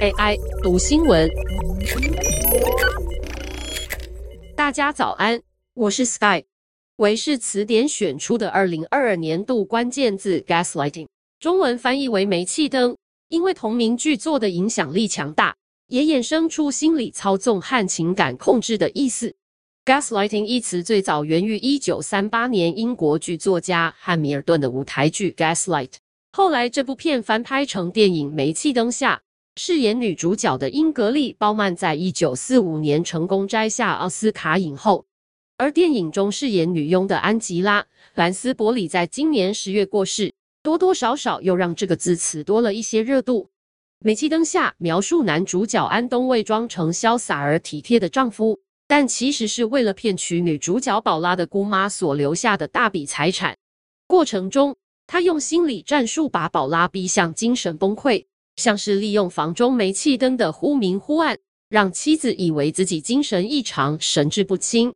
AI 读新闻，大家早安，我是 Sky。韦氏词典选出的二零二二年度关键字 “gaslighting”，中文翻译为煤气灯，因为同名剧作的影响力强大，也衍生出心理操纵和情感控制的意思。gaslighting 一词最早源于一九三八年英国剧作家汉密尔顿的舞台剧《Gaslight》，后来这部片翻拍成电影《煤气灯下》，饰演女主角的英格丽·褒曼在一九四五年成功摘下奥斯卡影后，而电影中饰演女佣的安吉拉·兰斯伯里在今年十月过世，多多少少又让这个字词多了一些热度。煤气灯下描述男主角安东伪装成潇洒而体贴的丈夫。但其实是为了骗取女主角宝拉的姑妈所留下的大笔财产。过程中，他用心理战术把宝拉逼向精神崩溃，像是利用房中煤气灯的忽明忽暗，让妻子以为自己精神异常、神志不清。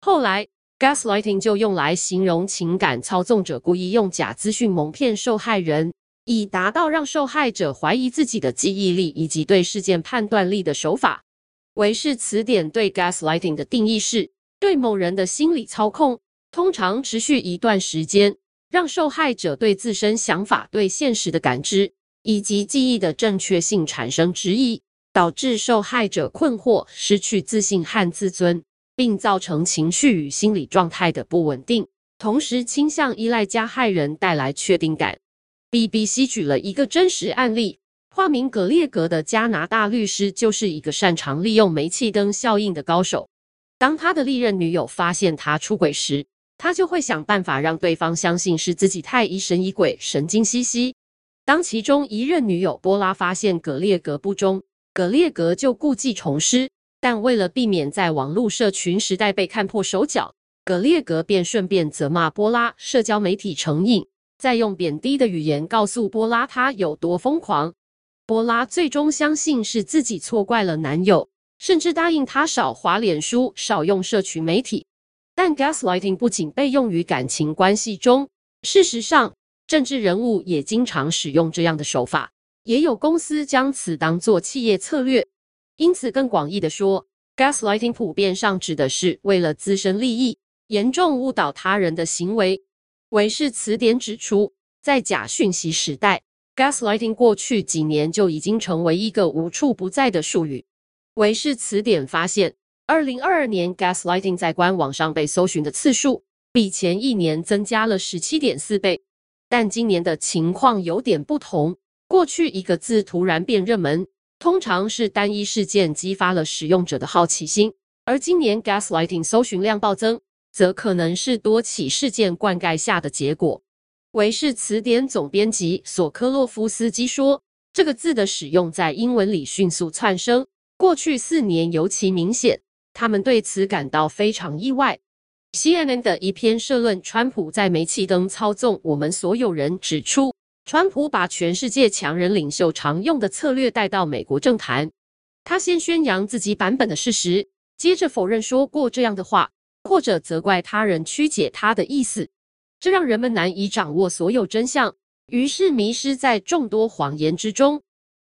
后来，gaslighting 就用来形容情感操纵者故意用假资讯蒙骗受害人，以达到让受害者怀疑自己的记忆力以及对事件判断力的手法。维氏词典对 gaslighting 的定义是：对某人的心理操控，通常持续一段时间，让受害者对自身想法、对现实的感知以及记忆的正确性产生质疑，导致受害者困惑、失去自信和自尊，并造成情绪与心理状态的不稳定，同时倾向依赖加害人带来确定感。BBC 举了一个真实案例。化名葛列格的加拿大律师就是一个擅长利用煤气灯效应的高手。当他的历任女友发现他出轨时，他就会想办法让对方相信是自己太疑神疑鬼、神经兮兮。当其中一任女友波拉发现葛列格不忠，葛列格就故技重施，但为了避免在网络社群时代被看破手脚，葛列格便顺便责骂波拉社交媒体成瘾，再用贬低的语言告诉波拉他有多疯狂。波拉最终相信是自己错怪了男友，甚至答应他少滑脸书、少用社群媒体。但 gaslighting 不仅被用于感情关系中，事实上，政治人物也经常使用这样的手法，也有公司将此当作企业策略。因此，更广义的说，gaslighting 普遍上指的是为了自身利益，严重误导他人的行为。韦氏词典指出，在假讯息时代，Gaslighting 过去几年就已经成为一个无处不在的术语。韦氏词典发现，二零二二年 Gaslighting 在官网上被搜寻的次数比前一年增加了十七点四倍。但今年的情况有点不同。过去一个字突然变热门，通常是单一事件激发了使用者的好奇心，而今年 Gaslighting 搜寻量暴增，则可能是多起事件灌溉下的结果。维氏词典总编辑索科洛夫斯基说：“这个字的使用在英文里迅速窜升，过去四年尤其明显。他们对此感到非常意外。” CNN 的一篇社论：“川普在煤气灯操纵我们所有人”指出，川普把全世界强人领袖常用的策略带到美国政坛。他先宣扬自己版本的事实，接着否认说过这样的话，或者责怪他人曲解他的意思。这让人们难以掌握所有真相，于是迷失在众多谎言之中。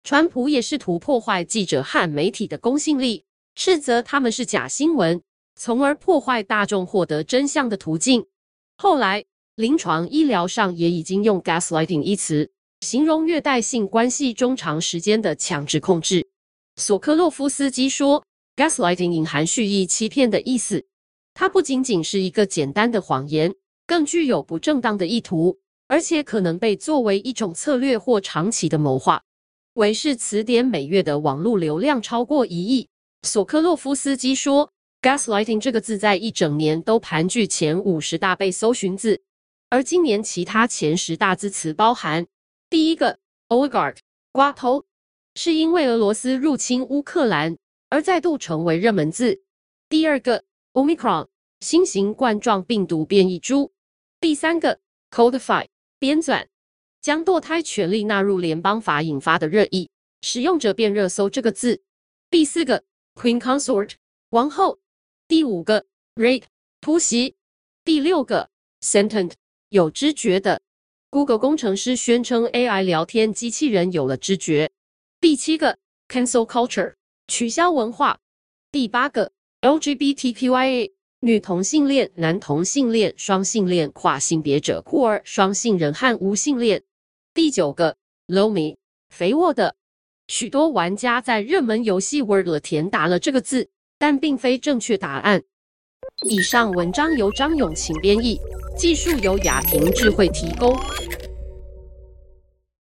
川普也试图破坏记者和媒体的公信力，斥责他们是假新闻，从而破坏大众获得真相的途径。后来，临床医疗上也已经用 “gaslighting” 一词，形容虐待性关系中长时间的强制控制。索科洛夫斯基说：“gaslighting” 隐含蓄意欺骗的意思，它不仅仅是一个简单的谎言。更具有不正当的意图，而且可能被作为一种策略或长期的谋划。韦氏词典每月的网络流量超过一亿。索科洛夫斯基说，“gaslighting” 这个字在一整年都盘踞前五十大被搜寻字，而今年其他前十大字词包含：第一个，oligarch，寡头，是因为俄罗斯入侵乌克兰而再度成为热门字；第二个，omicron，新型冠状病毒变异株。第三个，codify 编纂，将堕胎权利纳入联邦法引发的热议，使用者便热搜这个字。第四个，queen consort 王后。第五个，rape 突袭。第六个，sentient 有知觉的。Google 工程师宣称 AI 聊天机器人有了知觉。第七个，cancel culture，取消文化。第八个，LGBTQIA，女同性恋、男同性恋、双性恋、跨性别者、酷儿、双性人和无性恋。第九个，Lomi，肥沃的。许多玩家在热门游戏 Wordle 填答了这个字，但并非正确答案。以上文章由张永晴编译，技术由雅婷智慧提供。